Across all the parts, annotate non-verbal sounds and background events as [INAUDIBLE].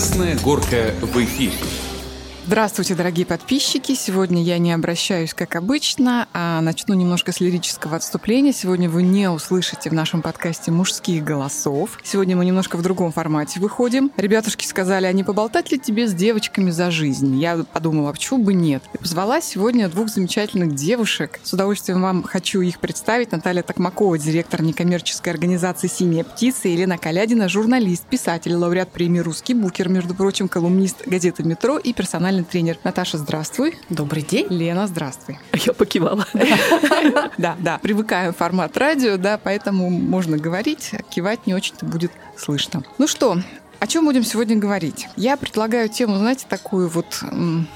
Красная горка в эфире. Здравствуйте, дорогие подписчики. Сегодня я не обращаюсь, как обычно, а начну немножко с лирического отступления. Сегодня вы не услышите в нашем подкасте мужских голосов. Сегодня мы немножко в другом формате выходим. Ребятушки сказали, а не поболтать ли тебе с девочками за жизнь? Я подумала, а почему бы нет? И позвала сегодня двух замечательных девушек. С удовольствием вам хочу их представить. Наталья Токмакова, директор некоммерческой организации «Синяя птица», Елена Калядина, журналист, писатель, лауреат премии «Русский букер», между прочим, колумнист газеты «Метро» и персональный персональный тренер. Наташа, здравствуй. Добрый день. Лена, здравствуй. Я покивала. [LAUGHS] Да, да. Привыкаем формат радио, да, поэтому можно говорить, кивать не очень-то будет слышно. Ну что, о чем будем сегодня говорить? Я предлагаю тему, знаете, такую вот,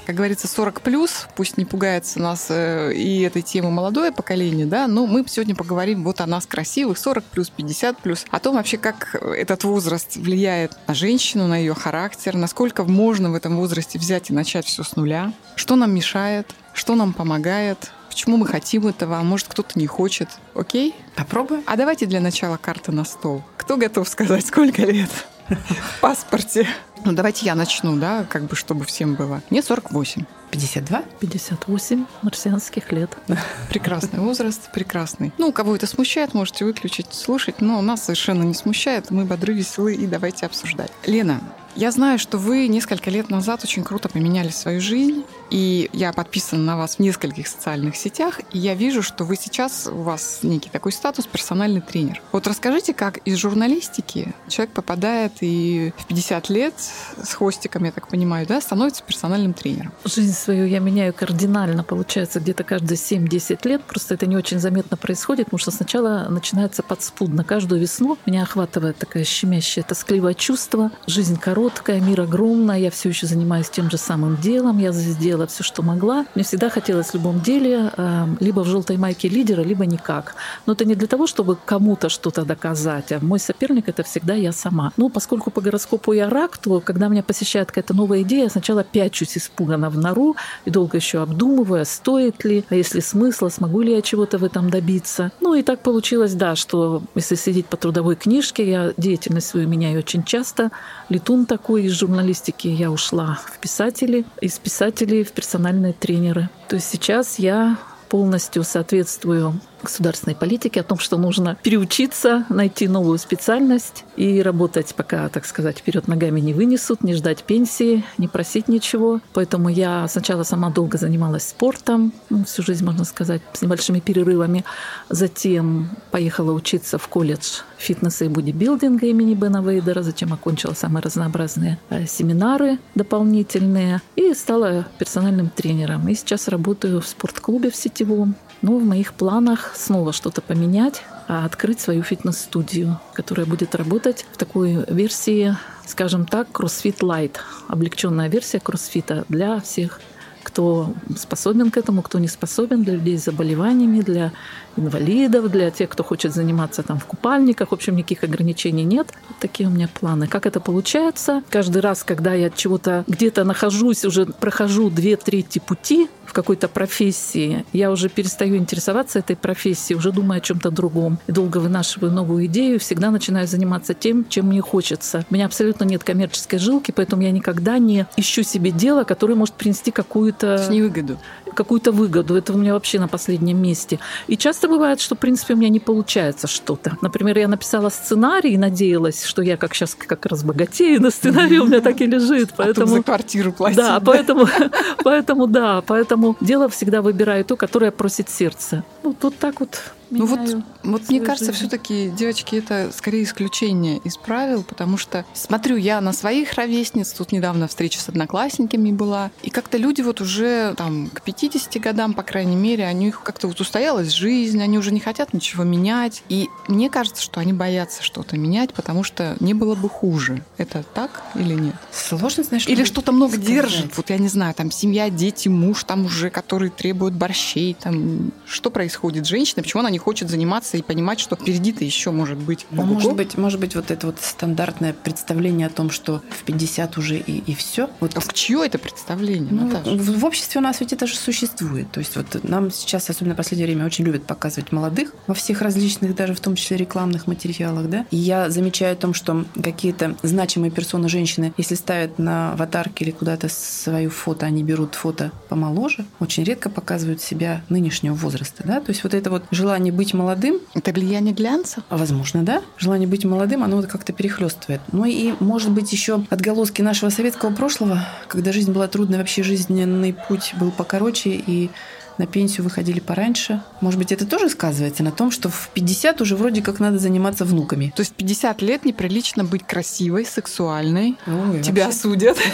как говорится, 40 плюс. Пусть не пугается нас э, и этой темы молодое поколение, да, но мы сегодня поговорим вот о нас красивых, 40 плюс, 50 плюс, о том вообще, как этот возраст влияет на женщину, на ее характер, насколько можно в этом возрасте взять и начать все с нуля, что нам мешает, что нам помогает, почему мы хотим этого, а может кто-то не хочет. Окей? Попробуем. А давайте для начала карты на стол. Кто готов сказать, сколько лет? В паспорте. Ну, давайте я начну, да, как бы, чтобы всем было. Мне 48. 52? 58 марсианских лет. [LAUGHS] Прекрасный возраст, прекрасный. Ну, кого это смущает, можете выключить, слушать, но нас совершенно не смущает. Мы бодры, веселы и давайте обсуждать. Лена, я знаю, что вы несколько лет назад очень круто поменяли свою жизнь, и я подписана на вас в нескольких социальных сетях, и я вижу, что вы сейчас, у вас некий такой статус персональный тренер. Вот расскажите, как из журналистики человек попадает и в 50 лет с хвостиком, я так понимаю, да, становится персональным тренером? Жизнь свою я меняю кардинально, получается, где-то каждые 7-10 лет. Просто это не очень заметно происходит, потому что сначала начинается подспудно. Каждую весну меня охватывает такое щемящее, тоскливое чувство. Жизнь короткая, короткая, мир огромный, я все еще занимаюсь тем же самым делом, я сделала все, что могла. Мне всегда хотелось в любом деле э, либо в желтой майке лидера, либо никак. Но это не для того, чтобы кому-то что-то доказать, а мой соперник это всегда я сама. Ну, поскольку по гороскопу я рак, то когда меня посещает какая-то новая идея, я сначала пячусь испуганно в нору и долго еще обдумываю, стоит ли, а если смысла, смогу ли я чего-то в этом добиться. Ну и так получилось, да, что если сидеть по трудовой книжке, я деятельность свою меняю очень часто. Летун такой из журналистики я ушла в писатели, из писателей в персональные тренеры. То есть сейчас я полностью соответствую государственной политики, о том, что нужно переучиться, найти новую специальность и работать, пока, так сказать, вперед ногами не вынесут, не ждать пенсии, не просить ничего. Поэтому я сначала сама долго занималась спортом, ну, всю жизнь, можно сказать, с небольшими перерывами. Затем поехала учиться в колледж фитнеса и бодибилдинга имени Бена Вейдера, затем окончила самые разнообразные э, семинары дополнительные и стала персональным тренером. И сейчас работаю в спортклубе в сетевом. Ну, в моих планах снова что-то поменять, а открыть свою фитнес-студию, которая будет работать в такой версии, скажем так, CrossFit Light, облегченная версия кроссфита для всех кто способен к этому, кто не способен, для людей с заболеваниями, для инвалидов, для тех, кто хочет заниматься там в купальниках. В общем, никаких ограничений нет. Вот такие у меня планы. Как это получается? Каждый раз, когда я чего-то где-то нахожусь, уже прохожу две трети пути в какой-то профессии, я уже перестаю интересоваться этой профессией, уже думаю о чем-то другом. И долго вынашиваю новую идею, всегда начинаю заниматься тем, чем мне хочется. У меня абсолютно нет коммерческой жилки, поэтому я никогда не ищу себе дело, которое может принести какую-то... Невыгоду. Какую-то выгоду. Это у меня вообще на последнем месте. И часто бывает, что, в принципе, у меня не получается что-то. Например, я написала сценарий и надеялась, что я как сейчас как раз богатею, на сценарий у меня так и лежит. Поэтому... А за квартиру платить. Да, поэтому, [LAUGHS] поэтому, да, поэтому дело всегда выбираю то, которое просит сердце. Вот, вот так вот ну вот, вот мне кажется, все-таки, девочки, это скорее исключение из правил, потому что смотрю я на своих ровесниц, тут недавно встреча с одноклассниками была, и как-то люди вот уже там к 50 годам, по крайней мере, они их как-то вот устоялась жизнь, они уже не хотят ничего менять, и мне кажется, что они боятся что-то менять, потому что не было бы хуже. Это так или нет? Сложно, знаешь, Или что-то много сказать. держит, вот я не знаю, там семья, дети, муж там уже, который требует борщей, там что происходит с женщиной, почему она не хочет заниматься и понимать, что впереди-то еще может быть. Ну, может быть, может быть, вот это вот стандартное представление о том, что в 50 уже и, и все. Вот а чье это представление? Ну, в, в обществе у нас ведь это же существует. То есть вот нам сейчас, особенно в последнее время, очень любят показывать молодых во всех различных, даже в том числе рекламных материалах, да. И я замечаю о том, что какие-то значимые персоны женщины, если ставят на аватарки или куда-то свою фото, они берут фото помоложе, очень редко показывают себя нынешнего возраста, да. То есть вот это вот желание быть молодым. Это влияние глянца? Возможно, да. Желание быть молодым, оно вот как-то перехлестывает. Ну и, может быть, еще отголоски нашего советского прошлого, когда жизнь была трудной, вообще жизненный путь был покороче, и на пенсию выходили пораньше. Может быть, это тоже сказывается на том, что в 50 уже вроде как надо заниматься внуками. То есть в 50 лет неприлично быть красивой, сексуальной. Ой, Тебя вообще. судят. [LAUGHS]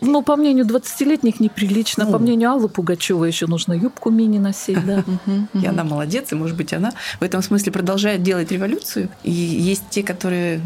Ну, по мнению 20-летних неприлично. По мнению Аллы Пугачевой еще нужно юбку мини носить, да. [LAUGHS] И она молодец, и, может быть, она в этом смысле продолжает делать революцию. И есть те, которые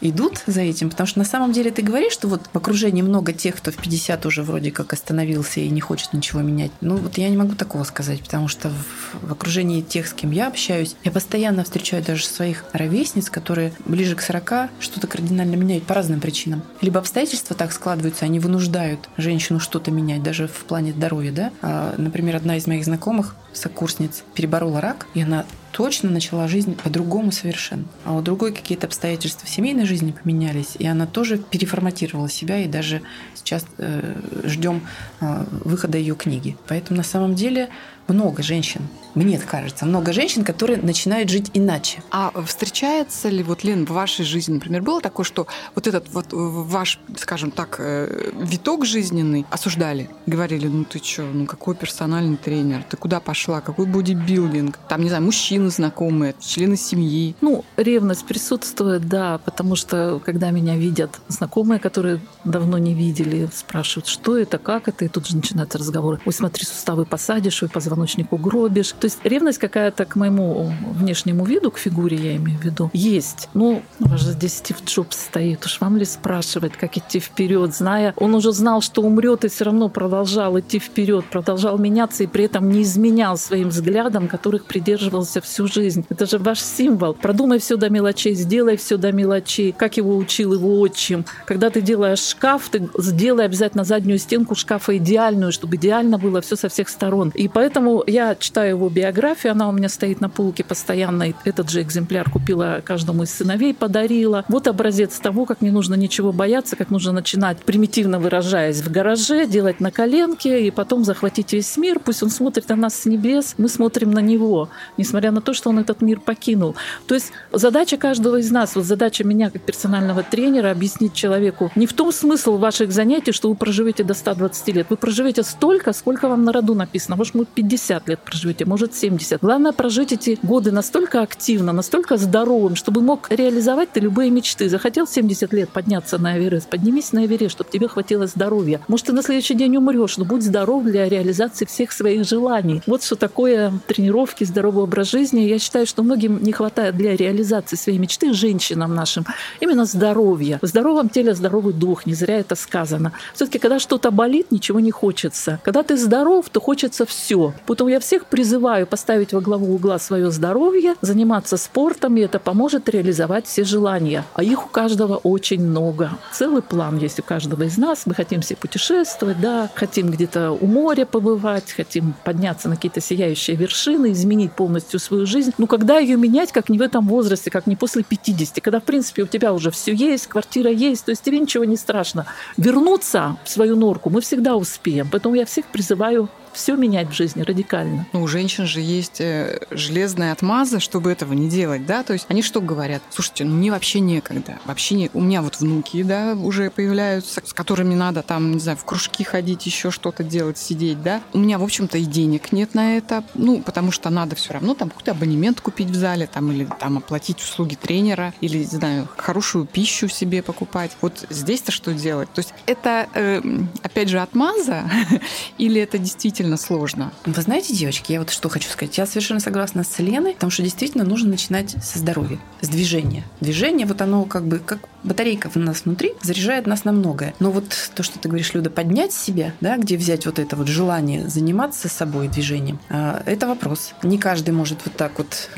идут за этим, потому что на самом деле ты говоришь, что вот в окружении много тех, кто в 50 уже вроде как остановился и не хочет ничего менять. Ну, вот я не могу такого сказать, потому что в, в окружении тех, с кем я общаюсь, я постоянно встречаю даже своих ровесниц, которые ближе к 40 что-то кардинально меняют по разным причинам. Либо обстоятельства так складываются, они вынуждают женщину что-то менять, даже в плане здоровья, да. А, например, одна из моих знакомых, сокурсниц, переборола рак, и она точно начала жизнь по-другому совершенно. А у другой какие-то обстоятельства в семейной жизни поменялись, и она тоже переформатировала себя, и даже сейчас э, ждем э, выхода ее книги. Поэтому на самом деле много женщин, мне кажется, много женщин, которые начинают жить иначе. А встречается ли, вот, Лен, в вашей жизни, например, было такое, что вот этот вот ваш, скажем так, э, виток жизненный осуждали? Говорили, ну ты что, ну какой персональный тренер, ты куда пошла, какой бодибилдинг? Там, не знаю, мужчины знакомые, члены семьи. Ну, ревность присутствует, да, потому что когда меня видят знакомые, которые давно не видели, спрашивают, что это, как это, и тут же начинается разговор. Ой, смотри, суставы посадишь, ой, позвоночник угробишь. То есть ревность какая-то к моему внешнему виду, к фигуре я имею в виду, есть. Ну, у вас же здесь Стив Джобс стоит, уж вам ли спрашивать, как идти вперед, зная, он уже знал, что умрет и все равно продолжал идти вперед, продолжал меняться и при этом не изменял своим взглядам, которых придерживался всю жизнь. Это же ваш символ. Продумай все до мелочей, сделай все до мелочей, как его учил его отчим. Когда ты делаешь шкаф, ты сделай обязательно заднюю стенку шкафа идеальную, чтобы идеально было все со всех сторон. И Поэтому я читаю его биографию, она у меня стоит на полке постоянно. Этот же экземпляр купила каждому из сыновей, подарила. Вот образец того, как не нужно ничего бояться, как нужно начинать, примитивно выражаясь, в гараже, делать на коленке и потом захватить весь мир. Пусть он смотрит на нас с небес, мы смотрим на него, несмотря на то, что он этот мир покинул. То есть задача каждого из нас, вот задача меня как персонального тренера объяснить человеку не в том смысл ваших занятий, что вы проживете до 120 лет. Вы проживете столько, сколько вам на роду написано. Может, будет 50 60 лет проживете, может 70. Главное прожить эти годы настолько активно, настолько здоровым, чтобы мог реализовать ты любые мечты. Захотел 70 лет подняться на Эверест, поднимись на Эверест, чтобы тебе хватило здоровья. Может, ты на следующий день умрешь, но будь здоров для реализации всех своих желаний. Вот что такое тренировки, здоровый образ жизни. Я считаю, что многим не хватает для реализации своей мечты, женщинам нашим, именно здоровья. В здоровом теле здоровый дух, не зря это сказано. Все-таки, когда что-то болит, ничего не хочется. Когда ты здоров, то хочется все. Поэтому я всех призываю поставить во главу угла свое здоровье, заниматься спортом, и это поможет реализовать все желания. А их у каждого очень много. Целый план есть у каждого из нас. Мы хотим все путешествовать, да, хотим где-то у моря побывать, хотим подняться на какие-то сияющие вершины, изменить полностью свою жизнь. Но когда ее менять, как не в этом возрасте, как не после 50, когда, в принципе, у тебя уже все есть, квартира есть, то есть тебе ничего не страшно. Вернуться в свою норку мы всегда успеем. Поэтому я всех призываю все менять в жизни радикально. Ну, у женщин же есть э, железная отмаза, чтобы этого не делать, да? То есть они что говорят? Слушайте, ну мне вообще некогда. Вообще не... У меня вот внуки, да, уже появляются, с которыми надо там, не знаю, в кружки ходить, еще что-то делать, сидеть, да? У меня, в общем-то, и денег нет на это, ну, потому что надо все равно там какой-то абонемент купить в зале, там, или там оплатить услуги тренера, или, не знаю, хорошую пищу себе покупать. Вот здесь-то что делать? То есть это, э, опять же, отмаза, [LAUGHS] или это действительно действительно сложно. Вы знаете, девочки, я вот что хочу сказать. Я совершенно согласна с Леной, потому что действительно нужно начинать со здоровья, с движения. Движение, вот оно как бы как батарейка в нас внутри заряжает нас на многое. Но вот то, что ты говоришь, Люда, поднять себя, да, где взять вот это вот желание заниматься собой движением, а, это вопрос. Не каждый может вот так вот,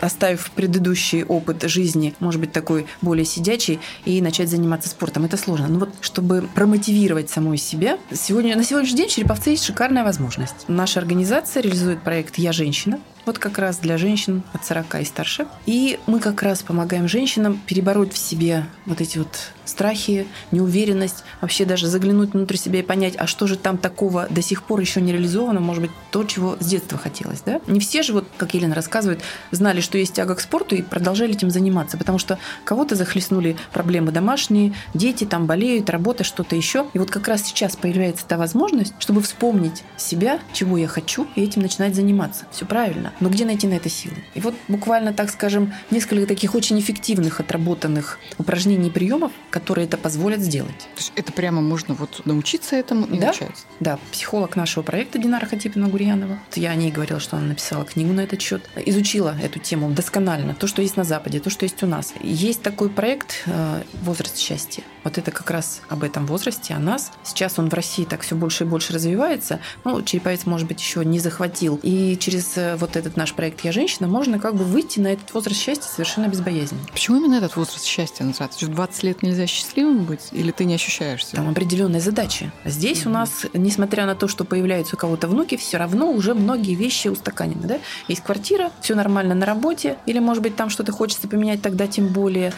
оставив предыдущий опыт жизни, может быть, такой более сидячий, и начать заниматься спортом. Это сложно. Но вот чтобы промотивировать самой себя, сегодня, на сегодняшний день в Череповце есть шикарная возможность. Наша организация реализует проект «Я женщина», вот как раз для женщин от 40 и старше. И мы как раз помогаем женщинам перебороть в себе вот эти вот страхи, неуверенность, вообще даже заглянуть внутрь себя и понять, а что же там такого до сих пор еще не реализовано, может быть, то, чего с детства хотелось. Да? Не все же, вот, как Елена рассказывает, знали, что есть тяга к спорту и продолжали этим заниматься, потому что кого-то захлестнули проблемы домашние, дети там болеют, работа, что-то еще. И вот как раз сейчас появляется та возможность, чтобы вспомнить себя, чего я хочу, и этим начинать заниматься. Все правильно. Но где найти на это силы? И вот буквально, так скажем, несколько таких очень эффективных отработанных упражнений и приемов, которые это позволят сделать. То есть это прямо можно вот научиться этому и да? начать? Да, психолог нашего проекта Динара Хатипина Гурьянова. Я о ней говорила, что она написала книгу на этот счет. Изучила эту тему досконально. То, что есть на Западе, то, что есть у нас. Есть такой проект э, «Возраст счастья». Вот это как раз об этом возрасте, о нас. Сейчас он в России так все больше и больше развивается. Ну, Череповец, может быть, еще не захватил. И через э, вот этот наш проект «Я женщина» можно как бы выйти на этот возраст счастья совершенно безбоязненно. Почему именно этот возраст счастья называется? В 20 лет нельзя счастливым быть? Или ты не ощущаешься? Там определенные задачи. Здесь mm-hmm. у нас, несмотря на то, что появляются у кого-то внуки, все равно уже многие вещи устаканены. Да? Есть квартира, все нормально на работе, или, может быть, там что-то хочется поменять, тогда тем более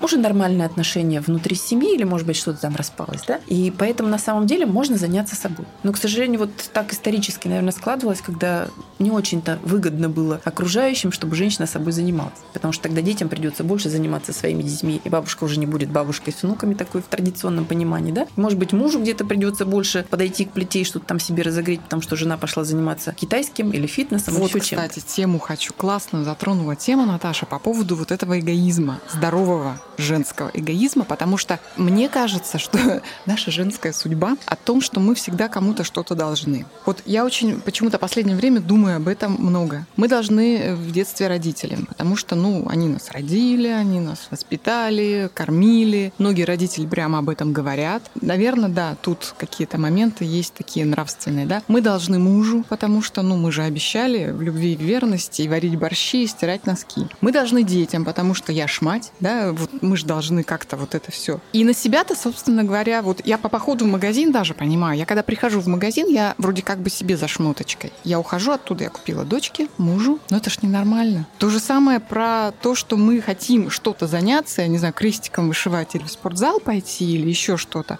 уже нормальные отношения внутри семьи или, может быть, что-то там распалось, да? И поэтому на самом деле можно заняться собой. Но, к сожалению, вот так исторически, наверное, складывалось, когда не очень-то выгодно было окружающим, чтобы женщина собой занималась. Потому что тогда детям придется больше заниматься своими детьми, и бабушка уже не будет бабушкой с внуками такой в традиционном понимании, да? Может быть, мужу где-то придется больше подойти к плите и что-то там себе разогреть, потому что жена пошла заниматься китайским или фитнесом. Вот, кстати, чем. тему хочу классно затронула тема, Наташа, по поводу вот этого эгоизма, здорового женского эгоизма, потому что мне кажется, что [LAUGHS] наша женская судьба о том, что мы всегда кому-то что-то должны. Вот я очень почему-то в последнее время думаю об этом много. Мы должны в детстве родителям, потому что, ну, они нас родили, они нас воспитали, кормили. Многие родители прямо об этом говорят. Наверное, да, тут какие-то моменты есть такие нравственные, да. Мы должны мужу, потому что, ну, мы же обещали в любви и верности и варить борщи, и стирать носки. Мы должны детям, потому что я ж мать, да, вот мы же должны как-то вот это все. И на себя-то, собственно говоря, вот я по походу в магазин даже понимаю, я когда прихожу в магазин, я вроде как бы себе за шмоточкой. Я ухожу оттуда, я купила дочке, мужу, но это ж ненормально. То же самое про то, что мы хотим что-то заняться, я не знаю, крестиком вышивать или в спортзал пойти или еще что-то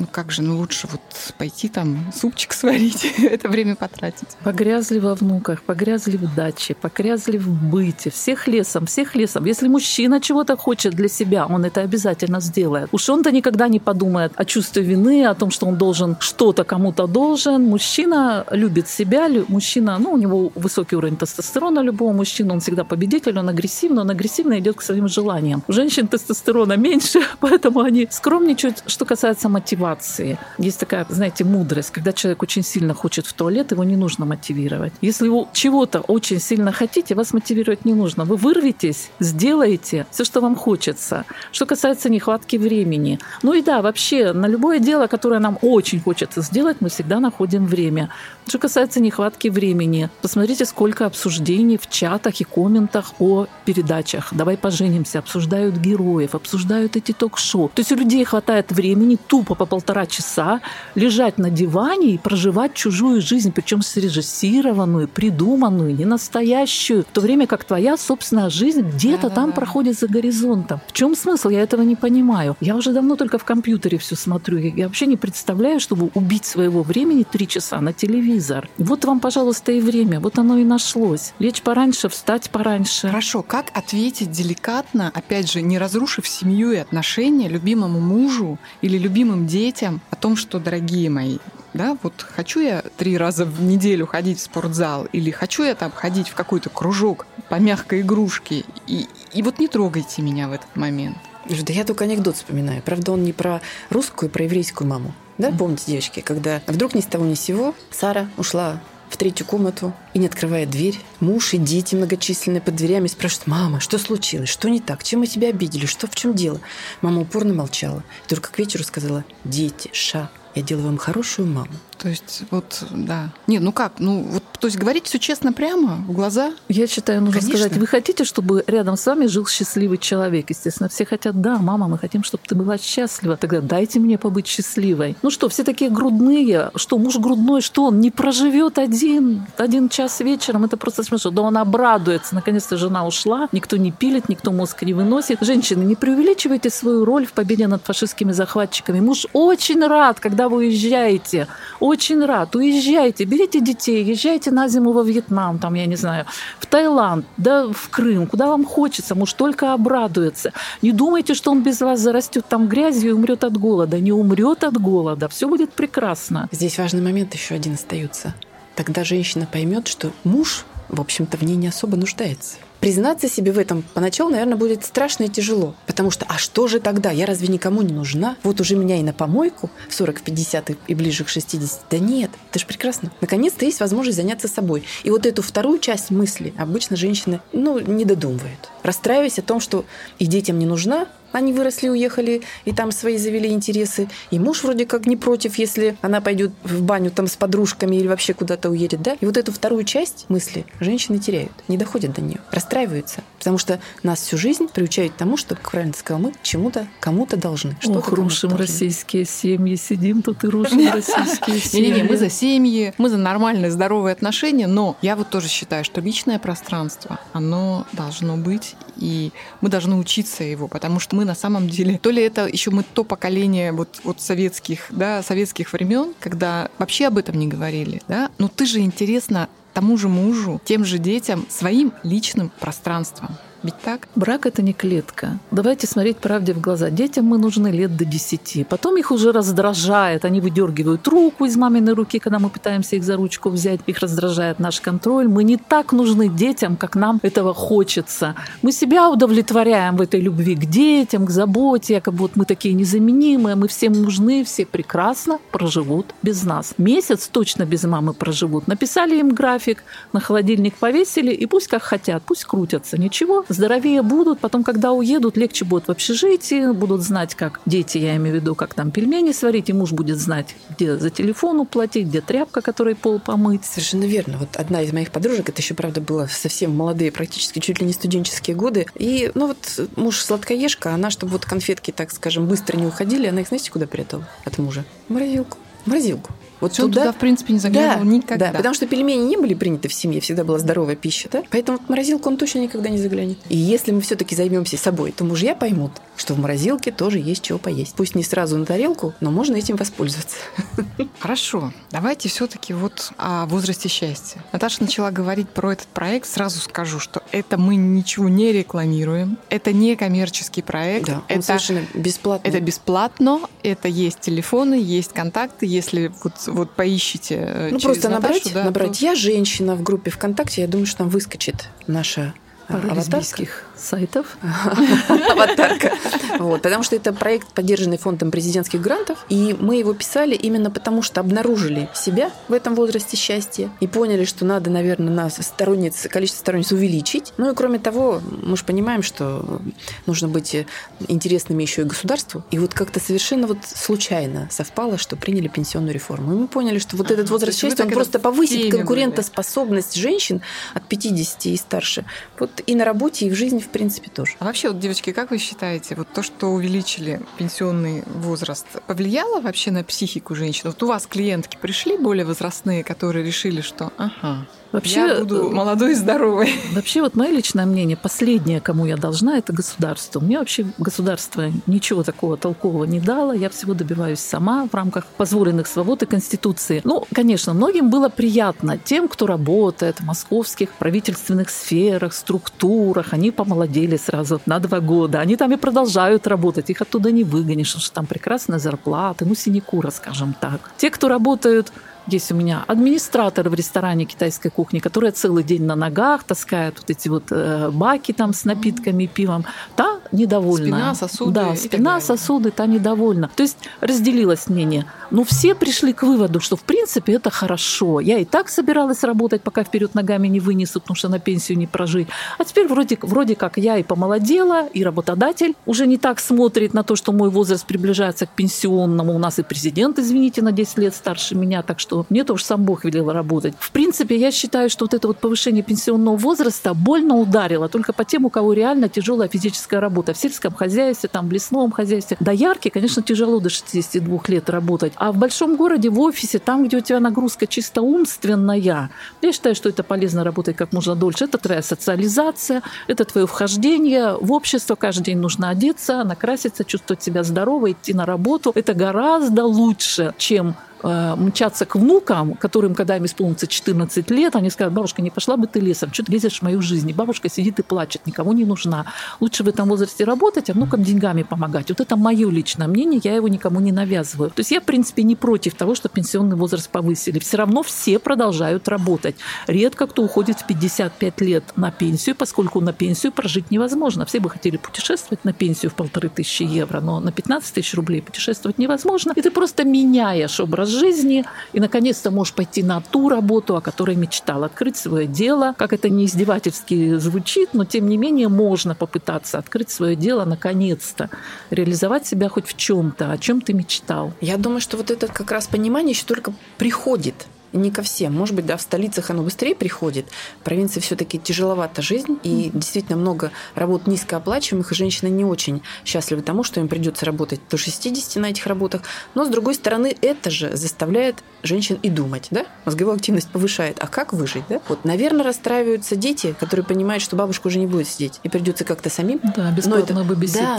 ну как же, ну лучше вот пойти там супчик сварить, [LAUGHS] это время потратить. Погрязли во внуках, погрязли в даче, погрязли в быте, всех лесом, всех лесом. Если мужчина чего-то хочет для себя, он это обязательно сделает. Уж он-то никогда не подумает о чувстве вины, о том, что он должен что-то кому-то должен. Мужчина любит себя, мужчина, ну, у него высокий уровень тестостерона любого мужчины, он всегда победитель, он агрессивный, он агрессивно идет к своим желаниям. У женщин тестостерона меньше, [LAUGHS] поэтому они скромничают, что касается мотивации мотивации. Есть такая, знаете, мудрость, когда человек очень сильно хочет в туалет, его не нужно мотивировать. Если вы чего-то очень сильно хотите, вас мотивировать не нужно. Вы вырветесь, сделаете все, что вам хочется. Что касается нехватки времени. Ну и да, вообще, на любое дело, которое нам очень хочется сделать, мы всегда находим время. Что касается нехватки времени, посмотрите, сколько обсуждений в чатах и комментах о передачах. Давай поженимся, обсуждают героев, обсуждают эти ток-шоу. То есть у людей хватает времени тупо по полтора часа лежать на диване и проживать чужую жизнь, причем срежиссированную, придуманную, не настоящую, в то время как твоя собственная жизнь где-то да, там да. проходит за горизонтом. В чем смысл? Я этого не понимаю. Я уже давно только в компьютере все смотрю. Я вообще не представляю, чтобы убить своего времени три часа на телевизор. Вот вам, пожалуйста, и время. Вот оно и нашлось. Лечь пораньше, встать пораньше. Хорошо. Как ответить деликатно, опять же, не разрушив семью и отношения любимому мужу или любимым детям, детям о том, что, дорогие мои, да, вот хочу я три раза в неделю ходить в спортзал или хочу я там ходить в какой-то кружок по мягкой игрушке, и, и вот не трогайте меня в этот момент. Да я только анекдот вспоминаю. Правда, он не про русскую, а про еврейскую маму. Да, помните, девочки, когда вдруг ни с того ни с сего Сара ушла в третью комнату и не открывает дверь. Муж и дети многочисленные под дверями спрашивают, мама, что случилось, что не так, чем мы тебя обидели, что в чем дело? Мама упорно молчала. И только к вечеру сказала, дети, ша, я делаю вам хорошую маму. То есть, вот, да. Не, ну как, ну вот, то есть говорить все честно прямо, в глаза? Я считаю, нужно Конечно. сказать, вы хотите, чтобы рядом с вами жил счастливый человек? Естественно, все хотят, да, мама, мы хотим, чтобы ты была счастлива. Тогда дайте мне побыть счастливой. Ну что, все такие грудные, что муж грудной, что он не проживет один, один час вечером, это просто смешно. Да он обрадуется, наконец-то жена ушла, никто не пилит, никто мозг не выносит. Женщины, не преувеличивайте свою роль в победе над фашистскими захватчиками. Муж очень рад, когда вы уезжаете, очень рад. Уезжайте, берите детей, езжайте на зиму во Вьетнам, там, я не знаю, в Таиланд, да в Крым, куда вам хочется, муж только обрадуется. Не думайте, что он без вас зарастет там грязью и умрет от голода. Не умрет от голода, все будет прекрасно. Здесь важный момент еще один остается. Тогда женщина поймет, что муж, в общем-то, в ней не особо нуждается. Признаться себе в этом поначалу, наверное, будет страшно и тяжело. Потому что, а что же тогда? Я разве никому не нужна? Вот уже меня и на помойку в 40, в 50 и- и ближе к 60. Да нет, это же прекрасно. Наконец-то есть возможность заняться собой. И вот эту вторую часть мысли обычно женщины, ну, не додумывают. Расстраиваясь о том, что и детям не нужна, они выросли, уехали, и там свои завели интересы. И муж вроде как не против, если она пойдет в баню там с подружками или вообще куда-то уедет, да? И вот эту вторую часть мысли женщины теряют, не доходят до нее, расстраиваются. Потому что нас всю жизнь приучают к тому, что, как правильно сказал, мы чему-то, кому-то должны. Что-то Ох, рушим должны. российские семьи, сидим тут и рушим российские семьи. Не-не-не, мы за семьи, мы за нормальные, здоровые отношения, но я вот тоже считаю, что личное пространство, оно должно быть, и мы должны учиться его, потому что мы на самом деле, то ли это еще мы то поколение вот, вот советских, да, советских времен, когда вообще об этом не говорили, да, но ты же интересно тому же мужу, тем же детям, своим личным пространством. Ведь так? Брак это не клетка. Давайте смотреть правде в глаза. Детям мы нужны лет до 10. Потом их уже раздражает. Они выдергивают руку из маминой руки, когда мы пытаемся их за ручку взять. Их раздражает наш контроль. Мы не так нужны детям, как нам этого хочется. Мы себя удовлетворяем в этой любви к детям, к заботе, как вот мы такие незаменимые, мы всем нужны, все прекрасно проживут без нас. Месяц точно без мамы проживут. Написали им график, на холодильник повесили, и пусть как хотят, пусть крутятся. Ничего, здоровее будут. Потом, когда уедут, легче будут в общежитии, будут знать, как дети, я имею в виду, как там пельмени сварить, и муж будет знать, где за телефон уплатить, где тряпка, которой пол помыть. Совершенно верно. Вот одна из моих подружек, это еще, правда, было совсем молодые, практически чуть ли не студенческие годы. И, ну вот, муж сладкоежка, она, чтобы вот конфетки, так скажем, быстро не уходили, она их, знаете, куда прятала от мужа? В морозилку. Морозилку. Вот Он туда, в принципе, не заглядывал никогда. Да, потому что пельмени не были приняты в семье, всегда была здоровая пища, да? Поэтому в морозилку он точно никогда не заглянет. И если мы все-таки займемся собой, то мужья поймут, что в морозилке тоже есть чего поесть. Пусть не сразу на тарелку, но можно этим воспользоваться. [LAUGHS] Хорошо, давайте все-таки вот о возрасте счастья. Наташа начала говорить про этот проект. Сразу скажу, что это мы ничего не рекламируем. Это не коммерческий проект. Да, он это, совершенно бесплатный. это бесплатно. Это есть телефоны, есть контакты. Если вот, вот поищите э, Ну, просто Наташу, набрать, да, набрать то- «Я женщина» в группе ВКонтакте, я думаю, что там выскочит наша а, Пара аватарка. лесбийских сайтов. [LAUGHS] Аватарка. Вот, потому что это проект, поддержанный фондом президентских грантов, и мы его писали именно потому, что обнаружили себя в этом возрасте счастья и поняли, что надо, наверное, нас сторонниц, количество сторонниц увеличить. Ну и кроме того, мы же понимаем, что нужно быть интересными еще и государству. И вот как-то совершенно вот случайно совпало, что приняли пенсионную реформу. И мы поняли, что вот этот возраст счастья, он просто повысит конкурентоспособность женщин от 50 и старше. Вот и на работе, и в жизни, в принципе, тоже. А вообще, вот, девочки, как вы считаете, вот то, что увеличили пенсионный возраст, повлияло вообще на психику женщин? Вот у вас клиентки пришли более возрастные, которые решили, что ага, Вообще, я буду молодой и здоровой. [LAUGHS] Вообще, вот мое личное мнение, последнее, кому я должна, это государство. Мне вообще государство ничего такого толкового не дало. Я всего добиваюсь сама в рамках позволенных свобод и Конституции. Ну, конечно, многим было приятно. Тем, кто работает в московских правительственных сферах, структурах, они помолодели сразу на два года. Они там и продолжают работать. Их оттуда не выгонишь, потому что там прекрасная зарплата. Ну, синекура, скажем так. Те, кто работают Есть у меня администратор в ресторане китайской кухни, которая целый день на ногах таскает вот эти вот э, баки там с напитками, пивом. Та недовольна. Спина, сосуды. Да, спина, сосуды, та недовольна. То есть разделилось мнение. Но все пришли к выводу, что в принципе это хорошо. Я и так собиралась работать, пока вперед ногами не вынесут, потому что на пенсию не прожить. А теперь вроде, вроде как я и помолодела, и работодатель уже не так смотрит на то, что мой возраст приближается к пенсионному. У нас и президент, извините, на 10 лет старше меня, так что мне тоже сам Бог велел работать. В принципе, я считаю, что вот это вот повышение пенсионного возраста больно ударило только по тем, у кого реально тяжелая физическая работа. В сельском хозяйстве, там, в лесном хозяйстве. До ярки, конечно, тяжело до 62 лет работать. А в большом городе, в офисе, там, где у тебя нагрузка чисто умственная, я считаю, что это полезно работать как можно дольше. Это твоя социализация, это твое вхождение в общество. Каждый день нужно одеться, накраситься, чувствовать себя здорово, идти на работу. Это гораздо лучше, чем мчаться к внукам, которым, когда им исполнится 14 лет, они скажут, бабушка, не пошла бы ты лесом, что ты лезешь в мою жизнь? Бабушка сидит и плачет, никому не нужна. Лучше в этом возрасте работать, а внукам деньгами помогать. Вот это мое личное мнение, я его никому не навязываю. То есть я, в принципе, не против того, что пенсионный возраст повысили. Все равно все продолжают работать. Редко кто уходит в 55 лет на пенсию, поскольку на пенсию прожить невозможно. Все бы хотели путешествовать на пенсию в полторы тысячи евро, но на 15 тысяч рублей путешествовать невозможно. И ты просто меняешь образ жизни, и наконец-то можешь пойти на ту работу, о которой мечтал, открыть свое дело. Как это не издевательски звучит, но тем не менее можно попытаться открыть свое дело наконец-то, реализовать себя хоть в чем-то, о чем ты мечтал. Я думаю, что вот это как раз понимание еще только приходит не ко всем. Может быть, да, в столицах оно быстрее приходит. В провинции все-таки тяжеловата жизнь, и действительно много работ низкооплачиваемых, и женщины не очень счастливы тому, что им придется работать до 60 на этих работах. Но, с другой стороны, это же заставляет женщин и думать, да? Мозговую активность повышает. А как выжить, да? Вот, наверное, расстраиваются дети, которые понимают, что бабушка уже не будет сидеть, и придется как-то самим. Да, бесплатно но это,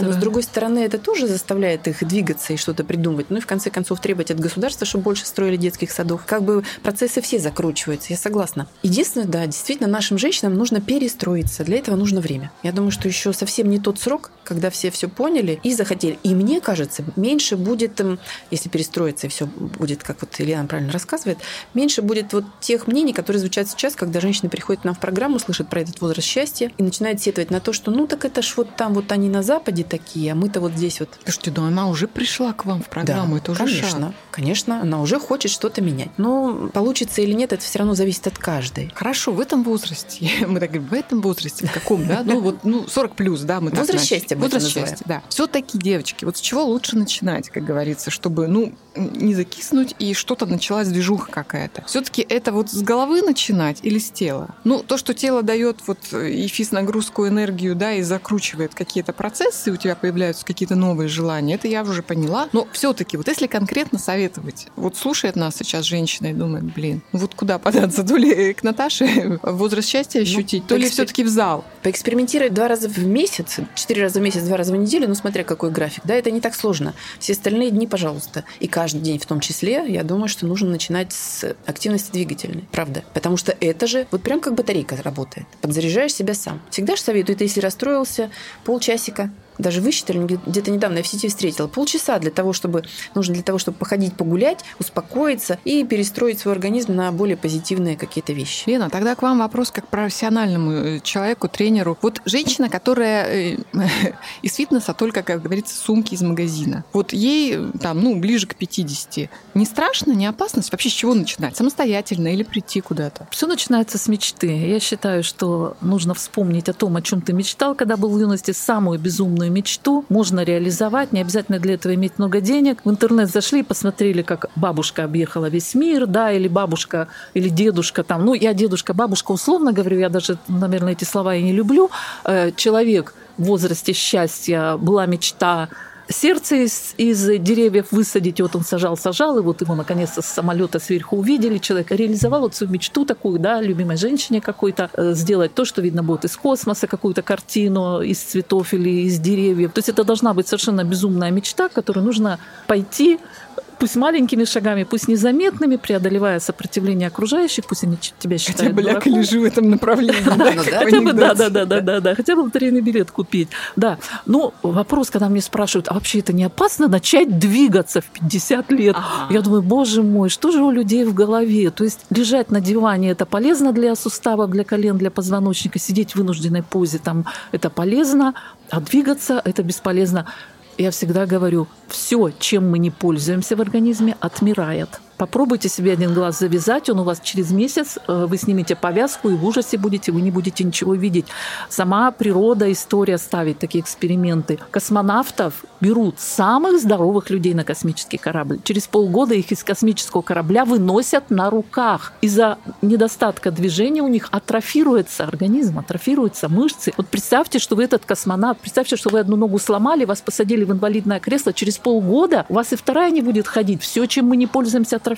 Да, но с другой стороны, это тоже заставляет их двигаться и что-то придумывать. Ну и в конце концов требовать от государства, чтобы больше строили детских садов. Как бы процессы все закручиваются, я согласна. Единственное, да, действительно, нашим женщинам нужно перестроиться. Для этого нужно время. Я думаю, что еще совсем не тот срок, когда все все поняли и захотели. И мне кажется, меньше будет, эм, если перестроиться, и все будет, как вот Ильяна правильно рассказывает, меньше будет вот тех мнений, которые звучат сейчас, когда женщины приходят к нам в программу, слышат про этот возраст счастья и начинают сетовать на то, что ну так это ж вот там вот они на Западе такие, а мы-то вот здесь вот. Слушайте, да она уже пришла к вам в программу, да, это уже конечно, шаг. конечно, она уже хочет что-то менять. Но получится или нет, это все равно зависит от каждой. Хорошо, в этом возрасте, [LAUGHS] мы так говорим, в этом возрасте, в каком, да, ну вот ну 40 плюс, да, мы Возраст так счастья, возраст счастья, да. Все-таки, девочки, вот с чего лучше начинать, как говорится, чтобы, ну, не закиснуть и что-то началась движуха какая-то. Все-таки это вот с головы начинать или с тела? Ну, то, что тело дает вот и физ нагрузку, энергию, да, и закручивает какие-то процессы, у тебя появляются какие-то новые желания, это я уже поняла. Но все-таки, вот если конкретно советовать, вот слушает нас сейчас женщина и думает, блин, вот куда податься, то ли к Наташе возраст счастья ну, ощутить, ну, то ли все-таки в зал. Поэкспериментировать два раза в месяц, четыре раза в месяц, два раза в неделю, ну смотря какой график, да, это не так сложно. Все остальные дни, пожалуйста. И каждый день в том числе, я думаю, что нужно начинать с активности двигательной. Правда. Потому что это же вот прям как батарейка работает. Подзаряжаешь себя сам. Всегда же советую, ты если расстроился, полчасика даже высчитали, где-то недавно я в сети встретила, полчаса для того, чтобы, нужно для того, чтобы походить, погулять, успокоиться и перестроить свой организм на более позитивные какие-то вещи. Лена, тогда к вам вопрос как профессиональному э, человеку, тренеру. Вот женщина, которая э, [LAUGHS] из фитнеса только, как говорится, сумки из магазина. Вот ей там, ну, ближе к 50. Не страшно, не опасно? Вообще с чего начинать? Самостоятельно или прийти куда-то? Все начинается с мечты. Я считаю, что нужно вспомнить о том, о чем ты мечтал, когда был в юности, самую безумную мечту можно реализовать, не обязательно для этого иметь много денег. В интернет зашли и посмотрели, как бабушка объехала весь мир, да, или бабушка, или дедушка там. Ну, я дедушка, бабушка, условно говорю, я даже, наверное, эти слова и не люблю. Э, человек в возрасте счастья была мечта сердце из, из деревьев высадить. Вот он сажал, сажал, и вот его наконец-то с самолета сверху увидели. Человек реализовал вот свою мечту такую, да, любимой женщине какой-то, э, сделать то, что видно будет из космоса, какую-то картину из цветов или из деревьев. То есть это должна быть совершенно безумная мечта, которую нужно пойти Пусть маленькими шагами, пусть незаметными, преодолевая сопротивление окружающих, пусть они тебя считают Хотя бы ляка лежи в этом направлении. [LAUGHS] Хотя бы, да, да, да, да, да, да. Хотя бы лотерейный билет купить. Да. Ну, вопрос, когда мне спрашивают, а вообще это не опасно начать двигаться в 50 лет? Я думаю, боже мой, что же у людей в голове? То есть лежать на диване это полезно для суставов, для колен, для позвоночника, сидеть в вынужденной позе там это полезно, а двигаться это бесполезно. Я всегда говорю, все, чем мы не пользуемся в организме, отмирает. Попробуйте себе один глаз завязать, он у вас через месяц, э, вы снимете повязку и в ужасе будете, вы не будете ничего видеть. Сама природа, история ставит такие эксперименты. Космонавтов берут самых здоровых людей на космический корабль. Через полгода их из космического корабля выносят на руках. Из-за недостатка движения у них атрофируется организм, атрофируются мышцы. Вот представьте, что вы этот космонавт, представьте, что вы одну ногу сломали, вас посадили в инвалидное кресло, через полгода у вас и вторая не будет ходить. Все, чем мы не пользуемся, атрофируется.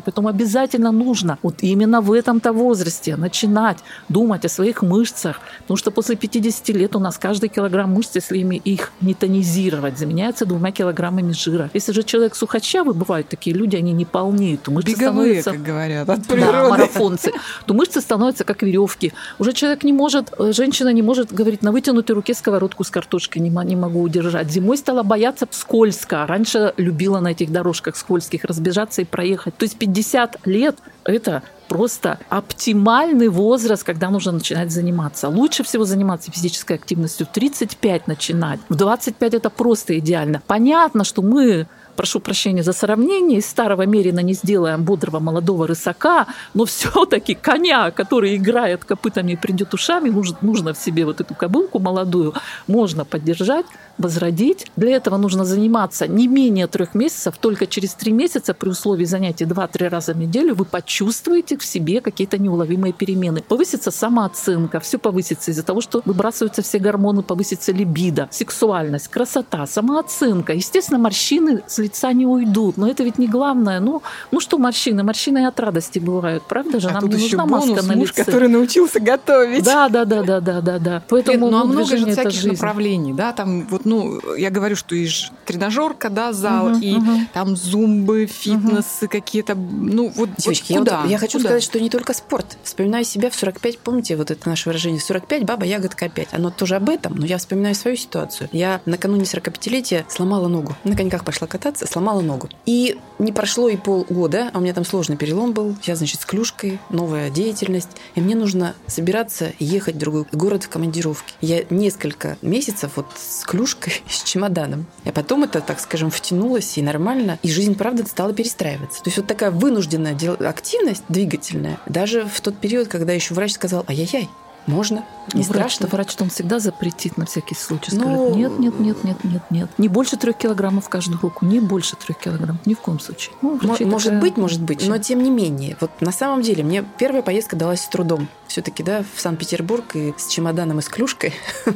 Поэтому обязательно нужно вот именно в этом-то возрасте начинать думать о своих мышцах. Потому что после 50 лет у нас каждый килограмм мышц, если ими их не тонизировать, заменяется двумя килограммами жира. Если же человек сухощавый, бывают такие люди, они не полнеют, то мышцы Беговые, становятся как говорят, от да, природы. марафонцы, то мышцы становятся как веревки. Уже человек не может, э, женщина не может говорить, на вытянутой руке сковородку с картошкой не могу удержать. Зимой стала бояться скользко. Раньше любила на этих дорожках скользких разбежаться и проехать. То есть 50 лет – это просто оптимальный возраст, когда нужно начинать заниматься. Лучше всего заниматься физической активностью в 35 начинать. В 25 это просто идеально. Понятно, что мы прошу прощения за сравнение, из старого Мерина не сделаем бодрого молодого рысака, но [LAUGHS] все-таки коня, который играет копытами и придет ушами, нужно, нужно в себе вот эту кобылку молодую, можно поддержать, возродить. Для этого нужно заниматься не менее трех месяцев, только через три месяца при условии занятий 2-3 раза в неделю вы почувствуете в себе какие-то неуловимые перемены. Повысится самооценка, все повысится из-за того, что выбрасываются все гормоны, повысится либидо, сексуальность, красота, самооценка. Естественно, морщины с лица не уйдут, но это ведь не главное. Ну, ну что морщины? Морщины и от радости бывают, правда же? А Нам тут не еще нужна бонус, маска на муж, лице. который научился готовить. Да, да, да, да, да, да, да. Поэтому Лен, ну а много же всяких жизнь. направлений, да, там вот, ну, я говорю, что и тренажерка, да, зал, Мгм, и мгм. там зумбы, фитнесы какие-то, ну, вот, Девочки, вот я, куда? вот- я хочу Куда? сказать, что не только спорт. Вспоминаю себя в 45, помните вот это наше выражение, в 45 баба, ягодка опять. Оно тоже об этом, но я вспоминаю свою ситуацию. Я накануне 45-летия сломала ногу. На коньках пошла кататься, сломала ногу. И не прошло и полгода, а у меня там сложный перелом был. Я, значит, с клюшкой, новая деятельность. И мне нужно собираться ехать в другой город в командировке. Я несколько месяцев вот с клюшкой, [LAUGHS] с чемоданом. А потом это, так скажем, втянулось и нормально. И жизнь, правда, стала перестраиваться. То есть вот такая вынужденная активность двигательная, даже в тот период, когда еще врач сказал, ай-яй-яй, можно, не врач, страшно. врач-то он всегда запретит на всякий случай. Ну, Скажет, нет, нет, нет, нет, нет, нет. Не больше трех килограммов в каждую руку, не больше трех килограммов, ни в коем случае. Ну, Может такая- быть, может быть, но тем не менее. Вот на самом деле мне первая поездка далась с трудом. Все-таки, да, в Санкт-Петербург и с чемоданом и с клюшкой. [LAUGHS]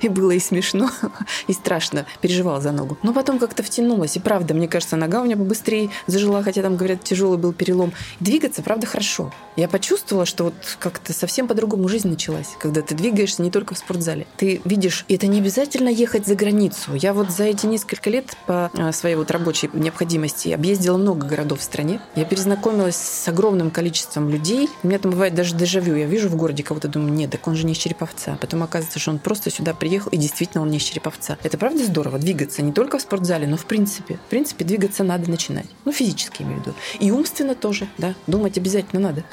И было и смешно, [LAUGHS] и страшно. Переживала за ногу. Но потом как-то втянулась. И правда, мне кажется, нога у меня бы быстрее зажила, хотя там, говорят, тяжелый был перелом. Двигаться, правда, хорошо. Я почувствовала, что вот как-то совсем по-другому жизнь началась, когда ты двигаешься не только в спортзале. Ты видишь, и это не обязательно ехать за границу. Я вот за эти несколько лет по а, своей вот рабочей необходимости объездила много городов в стране. Я перезнакомилась с огромным количеством людей. У меня там бывает даже дежавю. Я вижу в городе кого-то, думаю, нет, так он же не из Череповца. Потом оказывается, что он просто сюда приехал, и действительно он не из Череповца. Это правда здорово, двигаться не только в спортзале, но в принципе. В принципе, двигаться надо начинать. Ну, физически имею в виду. И умственно тоже, да. Думать обязательно надо.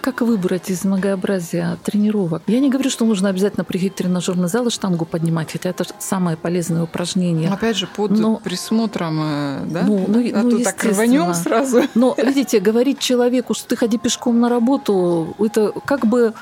Как выбрать из многообразия тренировок? Я не говорю, что нужно обязательно приходить в тренажерный зал и штангу поднимать, хотя это самое полезное упражнение. Опять же, под Но- присмотром, э, да? Ну, ну, а ну, то так рванем сразу. Но, видите, говорить человеку, что ты ходи пешком на работу, это как бы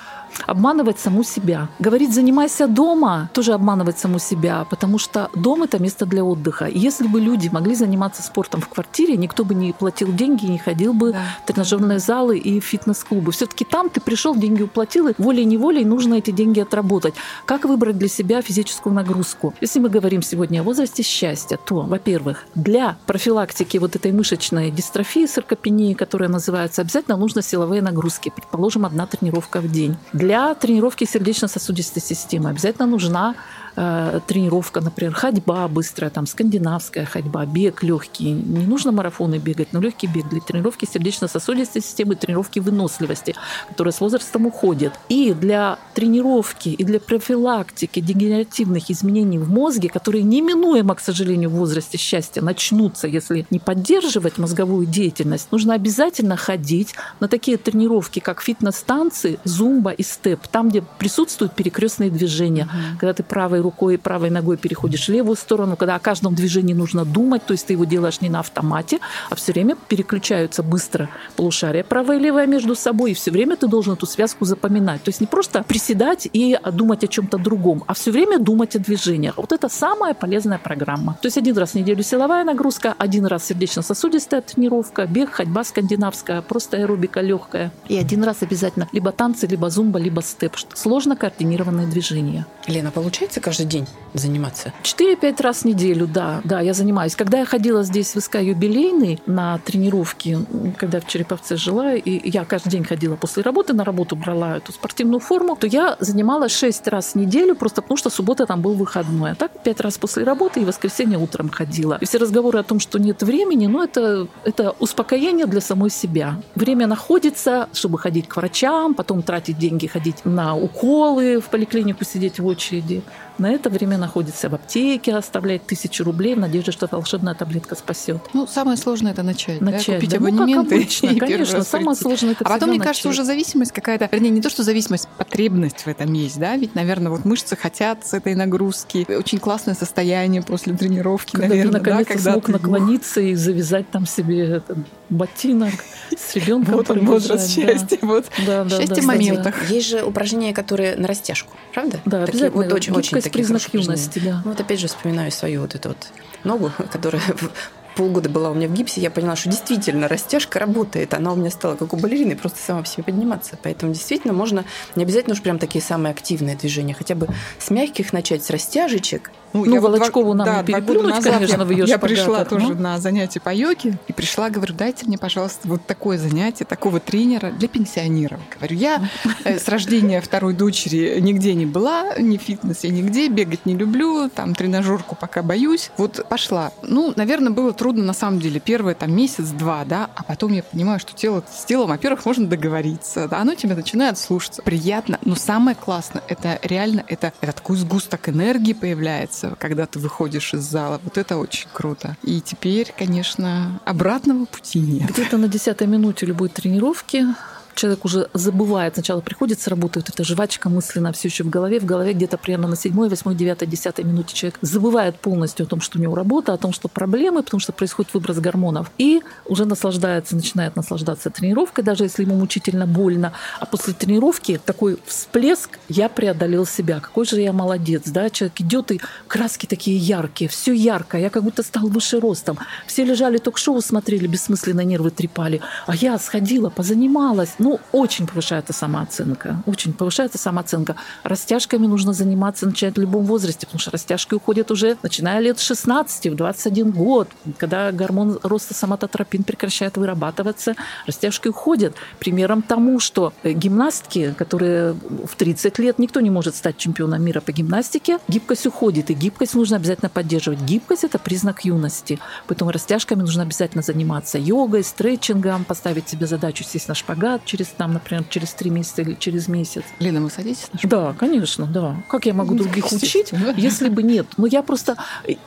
обманывать саму себя. Говорить «занимайся дома» тоже обманывать саму себя, потому что дом – это место для отдыха. И если бы люди могли заниматься спортом в квартире, никто бы не платил деньги, не ходил бы Да. в тренажерные залы и фитнес-клубы. Все-таки там ты пришел, деньги уплатил, и волей-неволей нужно эти деньги отработать. Как выбрать для себя физическую нагрузку? Если мы говорим сегодня о возрасте счастья, то, во-первых, для профилактики вот этой мышечной дистрофии, саркопении, которая называется, обязательно нужно силовые нагрузки. Предположим, одна тренировка в день. Для Для тренировки сердечно-сосудистой системы. Обязательно нужна э, тренировка, например, ходьба быстрая, там, скандинавская ходьба, бег легкий. Не нужно марафоны бегать, но легкий бег для тренировки сердечно-сосудистой системы, тренировки выносливости, которая с возрастом уходит. И для тренировки, и для профилактики дегенеративных изменений в мозге, которые неминуемо, к сожалению, в возрасте счастья начнутся, если не поддерживать мозговую деятельность, нужно обязательно ходить на такие тренировки, как фитнес-станции, зумба и степ, там, где присутствуют перекрестные движения, mm-hmm. когда ты правой рукой и правой ногой переходишь в левую сторону, когда о каждом движении нужно думать, то есть ты его делаешь не на автомате, а все время переключаются быстро полушария правое и левое между собой, и все время ты должен эту связку запоминать. То есть не просто приседать и думать о чем-то другом, а все время думать о движениях. Вот это самая полезная программа. То есть один раз в неделю силовая нагрузка, один раз сердечно-сосудистая тренировка, бег, ходьба скандинавская, просто аэробика легкая. И один раз обязательно либо танцы, либо зумба, либо степ. Сложно координированные движения. Лена, получается каждый день заниматься? 4-5 раз в неделю, да, да, я занимаюсь. Когда я ходила здесь в СК юбилейный на тренировки, когда в Череповце жила, и я каждый день ходила после работы, на работу брала эту спортивную форму, то я занималась 6 раз в неделю, просто потому что суббота там был выходной. А так 5 раз после работы и воскресенье утром ходила. И все разговоры о том, что нет времени, ну это, это успокоение для самой себя. Время находится, чтобы ходить к врачам, потом тратить деньги, ходить на уколы, в поликлинику сидеть в очереди. На это время находится в аптеке, оставляет тысячу рублей в надежде, что волшебная таблетка спасет. Ну, самое сложное это начать. Начать, да? Купить да. абонементы. Ну, обычно, [LAUGHS] и конечно, самое сложное это А потом, мне начать. кажется, уже зависимость какая-то, вернее, не то, что зависимость, потребность в этом есть, да, ведь, наверное, вот мышцы хотят с этой нагрузки. Очень классное состояние после тренировки, когда наверное, ты наконец да, когда смог ты... наклониться и завязать там себе этот ботинок с ребенком. Вот он возраст счастья, вот да, да, счастье да, в моментах. Есть же упражнения, которые на растяжку, правда? Да, такие, вот очень, такие признак юности, да. Ну, вот опять же вспоминаю свою вот эту вот ногу, [LAUGHS] которая полгода была у меня в гипсе, я поняла, что действительно растяжка работает. Она у меня стала как у балерины, просто сама по себе подниматься. Поэтому действительно можно, не обязательно уж прям такие самые активные движения, хотя бы с мягких начать, с растяжечек. Ну, вот Волочкову два- нам да, переплюнуть, назад конечно, я, в ее Я пришла шпагатах, тоже но- на занятие по йоге и пришла, говорю, дайте мне, пожалуйста, вот такое занятие, такого тренера для пенсионеров. Говорю, я э, с рождения второй дочери нигде не была, ни в фитнесе, нигде, бегать не люблю, там тренажерку пока боюсь. Вот пошла. Ну, наверное, было трудно на самом деле. Первые там месяц-два, да, а потом я понимаю, что тело с телом, во-первых, можно договориться, да, оно тебя начинает слушаться. Приятно, но самое классное, это реально, это, это такой сгусток энергии появляется, когда ты выходишь из зала. Вот это очень круто. И теперь, конечно, обратного пути нет. Где-то на десятой минуте любой тренировки человек уже забывает, сначала приходит с работы, вот эта жвачка мысленно все еще в голове, в голове где-то примерно на седьмой, восьмой, девятой, десятой минуте человек забывает полностью о том, что у него работа, о том, что проблемы, потому что происходит выброс гормонов, и уже наслаждается, начинает наслаждаться тренировкой, даже если ему мучительно больно, а после тренировки такой всплеск, я преодолел себя, какой же я молодец, да, человек идет и краски такие яркие, все ярко, я как будто стал выше ростом, все лежали ток-шоу смотрели, бессмысленно нервы трепали, а я сходила, позанималась, ну, очень повышается самооценка. Очень повышается самооценка. Растяжками нужно заниматься, начинать в любом возрасте, потому что растяжки уходят уже начиная лет 16, в 21 год, когда гормон роста соматотропин прекращает вырабатываться, растяжки уходят. Примером тому, что э, гимнастки, которые в 30 лет, никто не может стать чемпионом мира по гимнастике, гибкость уходит, и гибкость нужно обязательно поддерживать. Гибкость – это признак юности, поэтому растяжками нужно обязательно заниматься йогой, стретчингом, поставить себе задачу сесть на шпагат через, там, например, через три месяца или через месяц. Лена, вы садитесь на Да, конечно, да. Как я могу Ну, других учить, если бы нет? Ну, я просто...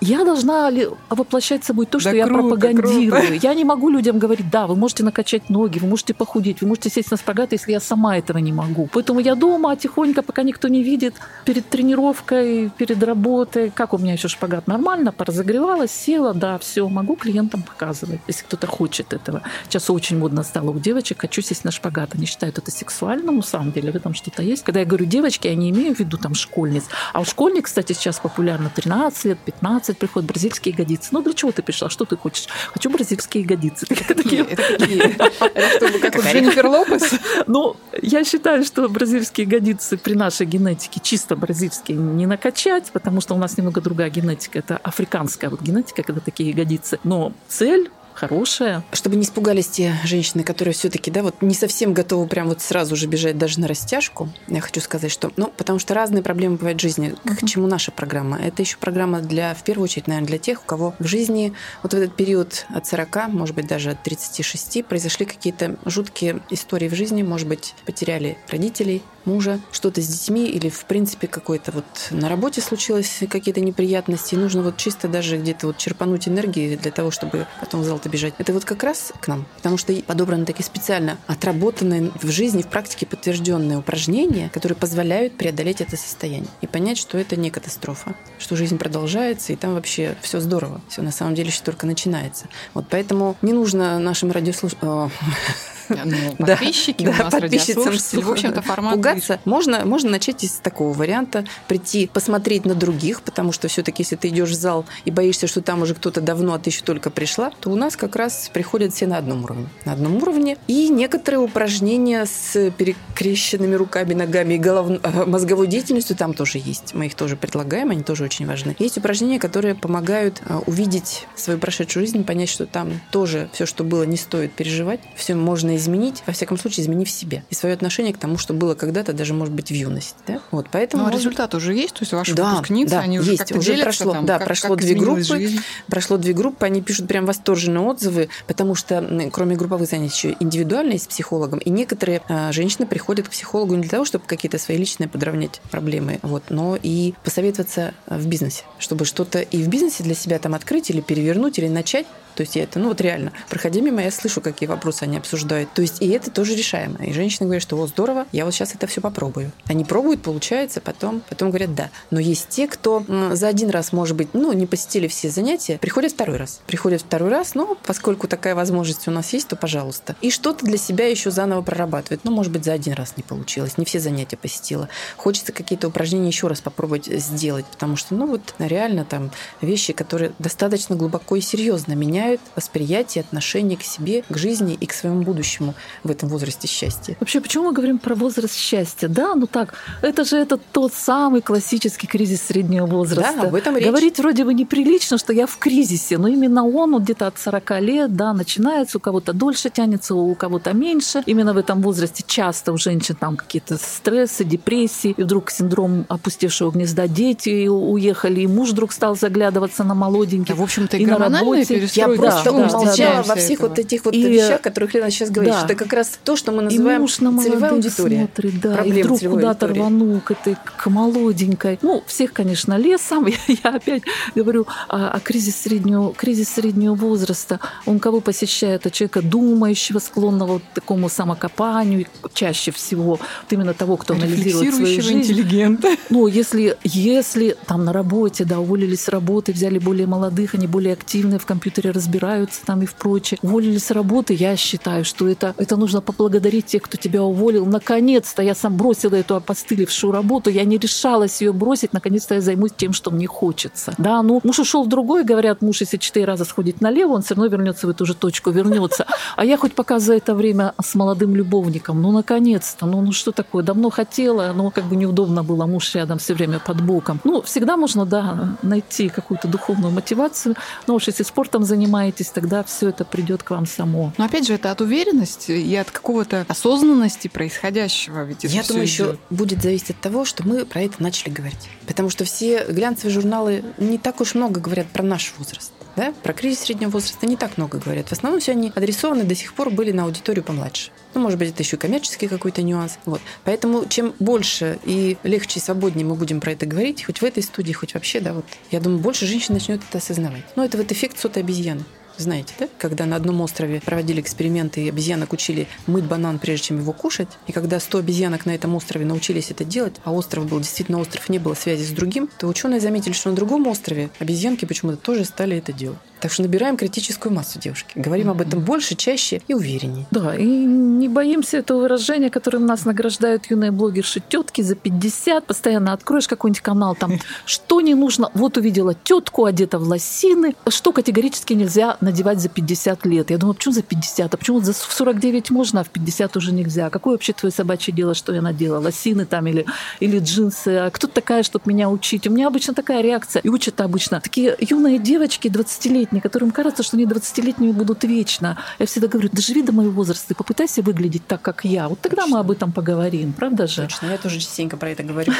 Я должна воплощать собой то, что Да я круто, пропагандирую. круто. Я не могу людям говорить, да, вы можете накачать ноги, вы можете похудеть, вы можете сесть на спагат, если я сама этого не могу. Поэтому я дома тихонько, пока никто не видит, перед тренировкой, перед работой, как у меня еще шпагат нормально, поразогревалась, села, да, все, могу клиентам показывать, если кто-то хочет этого. Сейчас очень модно стало у девочек, хочу сесть на шпагат. Они считают это сексуальным, на самом деле в этом что-то есть. Когда я говорю девочки, я не имею в виду там школьниц. А у школьник, кстати, сейчас популярно 13 лет, 15 приходят бразильские ягодицы. Ну, для чего ты пришла? Что ты хочешь? Хочу бразильские ягодицы. Это какие? Это как вот Дженнифер Лопес? [LAUGHS] Ну, я считаю, что бразильские ягодицы при нашей генетике чисто бразильские не накачать, потому что у нас немного другая генетика. Это африканская вот генетика, когда такие ягодицы. Но цель хорошая. Чтобы не испугались те женщины, которые все-таки, да, вот не совсем готовы прям вот сразу же бежать даже на растяжку, я хочу сказать, что, ну, потому что разные проблемы бывают в жизни. К чему наша программа? Это еще программа для, в первую очередь, наверное, для тех, у кого в жизни вот в этот период от 40, может быть, даже от 36 произошли какие-то жуткие истории в жизни, может быть, потеряли родителей, мужа, что-то с детьми или, в принципе, какой-то вот на работе случилось какие-то неприятности, и нужно вот чисто даже где-то вот черпануть энергии для того, чтобы потом в зал-то бежать. Это вот как раз к нам, потому что подобраны такие специально отработанные в жизни, в практике подтвержденные упражнения, которые позволяют преодолеть это состояние и понять, что это не катастрофа, что жизнь продолжается, и там вообще все здорово. Все на самом деле еще только начинается. Вот поэтому не нужно нашим радиослушателям [LAUGHS] ну, подписчики да, у нас, подписчицам, в общем-то, формат пугаться. Можно, можно начать из такого варианта, прийти, посмотреть на других, потому что все-таки, если ты идешь в зал и боишься, что там уже кто-то давно, а ты еще только пришла, то у нас как раз приходят все на одном уровне. На одном уровне. И некоторые упражнения с перекрещенными руками, ногами и голов... Э, мозговой деятельностью там тоже есть. Мы их тоже предлагаем, они тоже очень важны. Есть упражнения, которые помогают э, увидеть свою прошедшую жизнь, понять, что там тоже все, что было, не стоит переживать. Все можно изменить, во всяком случае, изменив себе. И свое отношение к тому, что было когда-то, даже, может быть, в юности. Да? Вот, поэтому ну, а результат уже есть? То есть ваши да, выпускницы, да, они уже есть, уже делятся, прошло, там, да, как, прошло как две группы, жизнь? прошло две группы, они пишут прям восторженные отзывы, потому что кроме групповых занятий еще индивидуальные с психологом, и некоторые а, женщины приходят к психологу не для того, чтобы какие-то свои личные подравнять проблемы, вот, но и посоветоваться в бизнесе, чтобы что-то и в бизнесе для себя там открыть или перевернуть, или начать, то есть я это, ну вот реально, проходя мимо, я слышу, какие вопросы они обсуждают. То есть и это тоже решаемо. И женщины говорят, что вот здорово, я вот сейчас это все попробую. Они пробуют, получается, потом, потом говорят да. Но есть те, кто за один раз, может быть, ну, не посетили все занятия, приходят второй раз. Приходят второй раз, но поскольку такая возможность у нас есть, то пожалуйста. И что-то для себя еще заново прорабатывает. Ну, может быть, за один раз не получилось, не все занятия посетила. Хочется какие-то упражнения еще раз попробовать сделать, потому что, ну, вот реально там вещи, которые достаточно глубоко и серьезно меняют меняют восприятие, отношение к себе, к жизни и к своему будущему в этом возрасте счастья. Вообще, почему мы говорим про возраст счастья? Да, ну так, это же это тот самый классический кризис среднего возраста. Да, об этом речь. Говорить вроде бы неприлично, что я в кризисе, но именно он вот где-то от 40 лет, да, начинается, у кого-то дольше тянется, у кого-то меньше. Именно в этом возрасте часто у женщин там какие-то стрессы, депрессии, и вдруг синдром опустевшего гнезда дети уехали, и муж вдруг стал заглядываться на молоденьких. Да, в общем-то, и, и на работе. Я просто да, умолчала да, во всех вот этих вот и, вещах, которых Лена сейчас говорит. Да. Это как раз то, что мы называем целевая аудитория. Смотрит, да, и вдруг куда-то рванул к этой к молоденькой. Ну, всех, конечно, лесом. [LAUGHS] Я, я опять говорю о, о кризис среднего, кризис среднего возраста. Он кого посещает? А человека думающего, склонного к такому самокопанию, чаще всего вот именно того, кто анализирует свою жизнь. интеллигента. [LAUGHS] Ну, если, если там на работе, да, уволились с работы, взяли более молодых, они более активные в компьютере разбираются, разбираются там и в прочее. Уволились с работы, я считаю, что это, это нужно поблагодарить тех, кто тебя уволил. Наконец-то я сам бросила эту опостылевшую работу, я не решалась ее бросить, наконец-то я займусь тем, что мне хочется. Да, ну, муж ушел в другой, говорят, муж, если четыре раза сходит налево, он все равно вернется в эту же точку, вернется. А я хоть пока за это время с молодым любовником, ну, наконец-то, ну, ну что такое, давно хотела, но как бы неудобно было, муж рядом все время под боком. Ну, всегда можно, да, найти какую-то духовную мотивацию, но уж если спортом заниматься, занимаетесь, тогда все это придет к вам само. Но опять же, это от уверенности и от какого-то осознанности происходящего. Ведь Я думаю, еще будет зависеть от того, что мы про это начали говорить. Потому что все глянцевые журналы не так уж много говорят про наш возраст. Да? Про кризис среднего возраста не так много говорят. В основном все они адресованы до сих пор были на аудиторию помладше. Ну, может быть, это еще коммерческий какой-то нюанс. Вот. Поэтому чем больше и легче и свободнее мы будем про это говорить, хоть в этой студии, хоть вообще, да, вот, я думаю, больше женщин начнет это осознавать. Ну, это вот эффект сотой обезьяны. Знаете, да? Когда на одном острове проводили эксперименты, и обезьянок учили мыть банан, прежде чем его кушать. И когда 100 обезьянок на этом острове научились это делать, а остров был действительно остров, не было связи с другим, то ученые заметили, что на другом острове обезьянки почему-то тоже стали это делать. Так что набираем критическую массу, девушки. Говорим об этом больше, чаще и увереннее. Да, и не боимся этого выражения, которым нас награждают юные блогерши тетки за 50. Постоянно откроешь какой-нибудь канал, там, что не нужно. Вот увидела тетку, одета в лосины, что категорически нельзя надевать за 50 лет. Я думаю, почему за 50? А почему за 49 можно, а в 50 уже нельзя? Какое вообще твое собачье дело, что я надела? Лосины там или, или джинсы? А кто такая, чтобы меня учить? У меня обычно такая реакция. И учат обычно такие юные девочки, 20-летние, 20-летние, которым кажется, что они 20-летними будут вечно. Я всегда говорю, доживи до моего возраста и попытайся выглядеть так, как я. Вот тогда Точно. мы об этом поговорим, правда же? Точно, я тоже частенько про это говорю.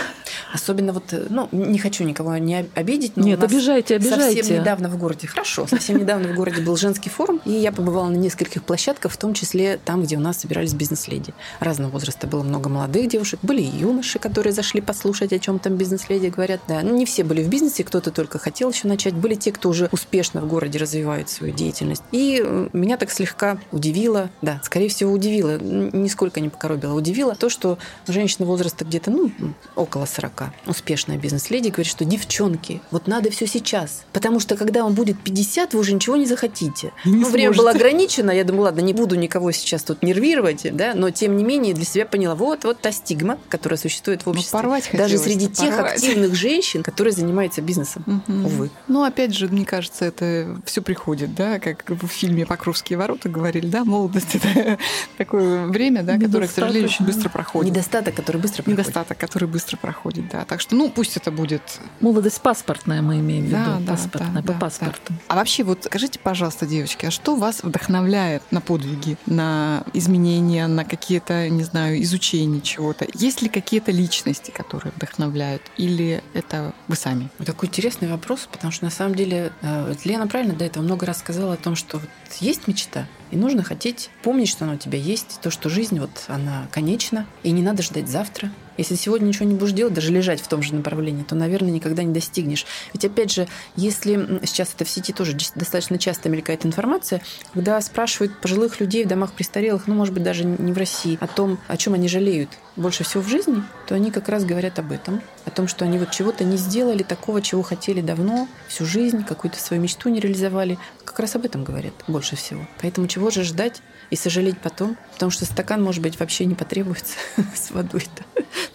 Особенно вот, ну, не хочу никого не обидеть, но Нет, обижайте, обижайте. Совсем недавно в городе, хорошо, совсем недавно в городе был женский форум, и я побывала на нескольких площадках, в том числе там, где у нас собирались бизнес-леди. Разного возраста было много молодых девушек, были и юноши, которые зашли послушать, о чем там бизнес-леди говорят. Да, ну, не все были в бизнесе, кто-то только хотел еще начать. Были те, кто уже успешно в городе развивают свою деятельность. И э, меня так слегка удивило, да, скорее всего, удивило, нисколько не покоробило, удивило то, что женщина возраста где-то, ну, около 40, успешная бизнес-леди, говорит, что девчонки, вот надо все сейчас. Потому что когда вам будет 50, вы уже ничего не захотите. Не ну, время было ограничено, я думаю, ладно, не буду никого сейчас тут нервировать, да, но тем не менее для себя поняла, вот, вот та стигма, которая существует в ну, обществе. Ну, порвать Даже среди тех порвать. активных женщин, которые занимаются бизнесом. Угу. Увы. Ну, опять же, мне кажется, это все приходит, да, как в фильме «Покровские ворота» говорили, да, молодость – это [LAUGHS] такое время, да, которое, к сожалению, очень быстро проходит. Недостаток, который быстро проходит. Недостаток, который быстро проходит, да. Так что, ну, пусть это будет... Молодость паспортная, мы имеем в виду. Да, да, паспортная, да, по паспорту. Да. А вообще, вот скажите, пожалуйста, девочки, а что вас вдохновляет на подвиги, на изменения, на какие-то, не знаю, изучение чего-то? Есть ли какие-то личности, которые вдохновляют? Или это вы сами? Такой интересный вопрос, потому что на самом деле э, Лена правильно до этого много раз сказала о том, что вот есть мечта, и нужно хотеть помнить, что она у тебя есть, то, что жизнь вот она конечна, и не надо ждать завтра. Если сегодня ничего не будешь делать, даже лежать в том же направлении, то, наверное, никогда не достигнешь. Ведь, опять же, если сейчас это в сети тоже достаточно часто мелькает информация, когда спрашивают пожилых людей в домах престарелых, ну, может быть, даже не в России, о том, о чем они жалеют больше всего в жизни, то они как раз говорят об этом, о том, что они вот чего-то не сделали такого, чего хотели давно, всю жизнь, какую-то свою мечту не реализовали. Как раз об этом говорят больше всего. Поэтому чего же ждать и сожалеть потом? Потому что стакан, может быть, вообще не потребуется [LAUGHS] с водой-то.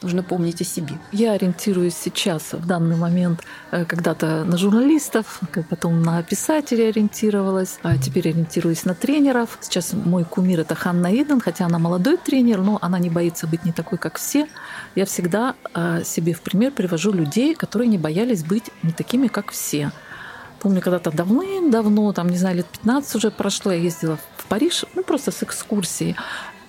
Нужно помнить о себе. Я ориентируюсь сейчас, в данный момент, э, когда-то на журналистов, потом на писателей ориентировалась, а теперь ориентируюсь на тренеров. Сейчас мой кумир — это Ханна Иден, хотя она молодой тренер, но она не боится быть не такой, как все. Я всегда э, себе в пример привожу людей, которые не боялись быть не такими, как все помню, когда-то давным-давно, там, не знаю, лет 15 уже прошло, я ездила в Париж, ну, просто с экскурсией.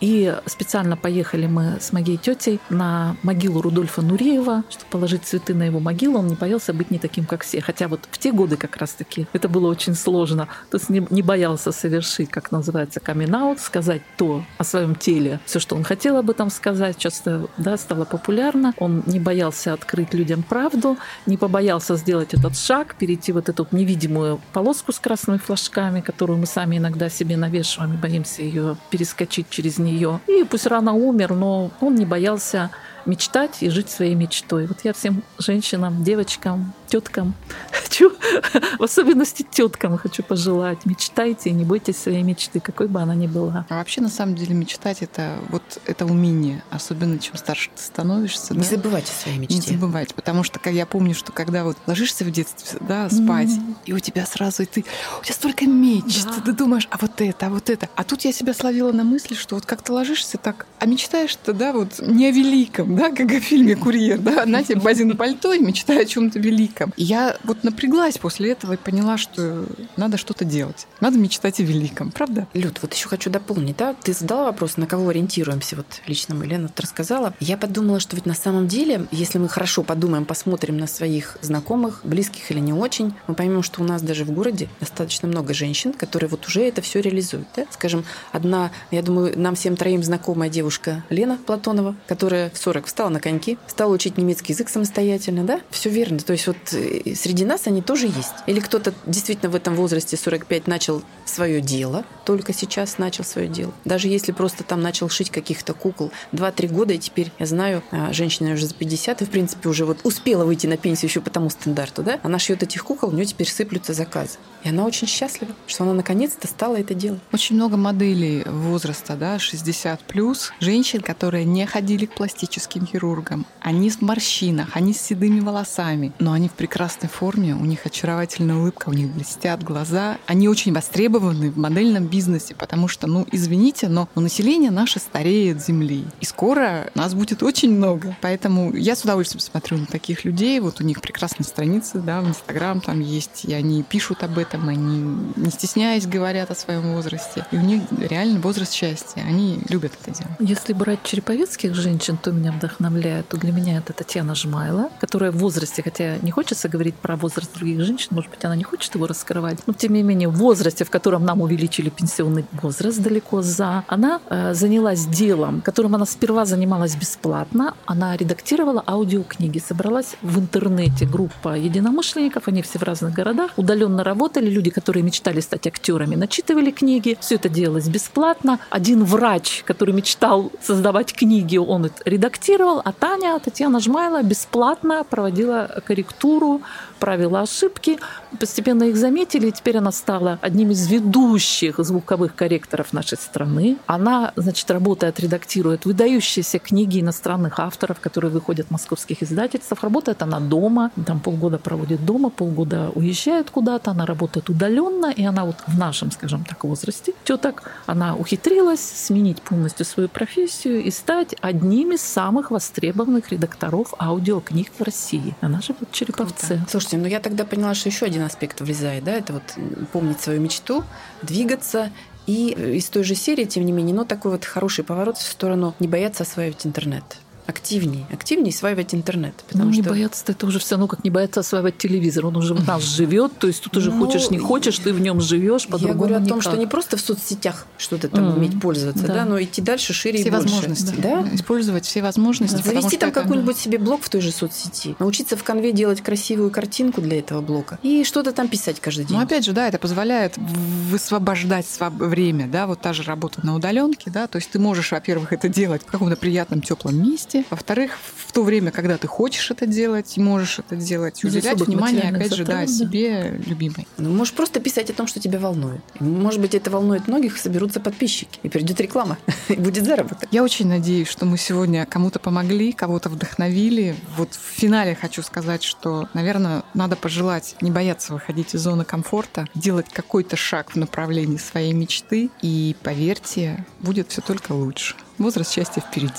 И специально поехали мы с моей тетей на могилу Рудольфа Нуреева, чтобы положить цветы на его могилу. Он не боялся быть не таким, как все. Хотя вот в те годы как раз-таки это было очень сложно. То есть не, не боялся совершить, как называется, камин сказать то о своем теле, все, что он хотел об этом сказать. Часто да, стало популярно. Он не боялся открыть людям правду, не побоялся сделать этот шаг, перейти вот эту невидимую полоску с красными флажками, которую мы сами иногда себе навешиваем и боимся ее перескочить через нее. И пусть рано умер, но он не боялся мечтать и жить своей мечтой. Вот я всем женщинам, девочкам, теткам хочу, [LAUGHS] в особенности теткам хочу пожелать. Мечтайте, не бойтесь своей мечты, какой бы она ни была. А вообще, на самом деле, мечтать это вот это умение, особенно чем старше ты становишься. Не да? забывайте о своей мечте. Не забывать, потому что как я помню, что когда вот ложишься в детстве, да, спать, mm-hmm. и у тебя сразу, и ты, у тебя столько мечт, да. ты думаешь, а вот это, а вот это. А тут я себя словила на мысли, что вот как ты ложишься так, а мечтаешь-то, да, вот не о великом, [LAUGHS] да, как в фильме «Курьер», да, на тебе базин пальто и мечтаю о чем то великом. И я вот напряглась после этого и поняла, что надо что-то делать. Надо мечтать о великом, правда? Люд, вот еще хочу дополнить, да? Ты задала вопрос, на кого ориентируемся, вот лично мы, Лена, рассказала. Я подумала, что ведь на самом деле, если мы хорошо подумаем, посмотрим на своих знакомых, близких или не очень, мы поймем, что у нас даже в городе достаточно много женщин, которые вот уже это все реализуют. Да? Скажем, одна, я думаю, нам всем троим знакомая девушка Лена Платонова, которая в 40 встала на коньки, стала учить немецкий язык самостоятельно, да? Все верно. То есть вот э, среди нас они тоже есть. Или кто-то действительно в этом возрасте 45 начал свое дело, только сейчас начал свое дело. Даже если просто там начал шить каких-то кукол 2-3 года, и теперь я знаю, а, женщина уже за 50, и в принципе уже вот успела выйти на пенсию еще по тому стандарту, да? Она шьет этих кукол, у нее теперь сыплются заказы. И она очень счастлива, что она наконец-то стала это делать. Очень много моделей возраста, да, 60 плюс, женщин, которые не ходили к пластическим пластическим хирургом. Они в морщинах, они с седыми волосами, но они в прекрасной форме, у них очаровательная улыбка, у них блестят глаза. Они очень востребованы в модельном бизнесе, потому что, ну, извините, но население наше стареет Земли. И скоро нас будет очень много. Поэтому я с удовольствием смотрю на таких людей. Вот у них прекрасные страницы, да, в Инстаграм там есть, и они пишут об этом, они не стесняясь говорят о своем возрасте. И у них реально возраст счастья. Они любят это дело. Если брать череповецких женщин, то меня вдохновляет, то для меня это Татьяна Жмайла, которая в возрасте, хотя не хочется говорить про возраст других женщин, может быть, она не хочет его раскрывать, но тем не менее в возрасте, в котором нам увеличили пенсионный возраст далеко за, она э, занялась делом, которым она сперва занималась бесплатно. Она редактировала аудиокниги, собралась в интернете группа единомышленников, они все в разных городах, удаленно работали, люди, которые мечтали стать актерами, начитывали книги, все это делалось бесплатно. Один врач, который мечтал создавать книги, он это редактировал, а Таня, Татьяна Жмайла бесплатно проводила корректуру, правила ошибки. Постепенно их заметили, и теперь она стала одним из ведущих звуковых корректоров нашей страны. Она, значит, работает, редактирует выдающиеся книги иностранных авторов, которые выходят в московских издательствах. Работает она дома, там полгода проводит дома, полгода уезжает куда-то, она работает удаленно, и она вот в нашем, скажем так, возрасте теток, она ухитрилась сменить полностью свою профессию и стать одним из самых востребованных редакторов аудиокниг в России. Она живет в Череповце. Слушай, Слушайте, ну я тогда поняла, что еще один аспект влезает, да, это вот помнить свою мечту, двигаться и из той же серии, тем не менее, но такой вот хороший поворот в сторону не бояться осваивать интернет активнее, активнее осваивать интернет. Потому ну, не что... бояться это уже все равно, как не бояться осваивать телевизор. Он уже в нас живет, то есть тут уже ну, хочешь, не хочешь, ты в нем живешь, Я говорю о том, никак. что не просто в соцсетях что-то там mm. уметь пользоваться, да. да, но идти дальше шире все и больше. возможности. Да? да? Использовать все возможности. Да. Завести там какой-нибудь себе блог в той же соцсети, научиться в конве делать красивую картинку для этого блока и что-то там писать каждый день. Ну, опять же, да, это позволяет высвобождать время, да, вот та же работа на удаленке, да, то есть ты можешь, во-первых, это делать в каком-то приятном теплом месте, месте. Во-вторых, в то время, когда ты хочешь это делать, можешь это делать, уделять внимание, опять же, да, себе любимой. Ну, можешь просто писать о том, что тебя волнует. Может быть, это волнует многих, соберутся подписчики, и придет реклама, [LAUGHS] и будет заработок. Я очень надеюсь, что мы сегодня кому-то помогли, кого-то вдохновили. Вот в финале хочу сказать, что, наверное, надо пожелать не бояться выходить из зоны комфорта, делать какой-то шаг в направлении своей мечты, и поверьте, будет все только лучше. Возраст счастья впереди.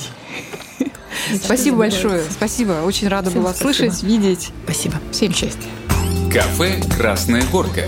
Спасибо большое. Спасибо. Очень рада была слышать, видеть. Спасибо. Всем счастья. Кафе «Красная горка».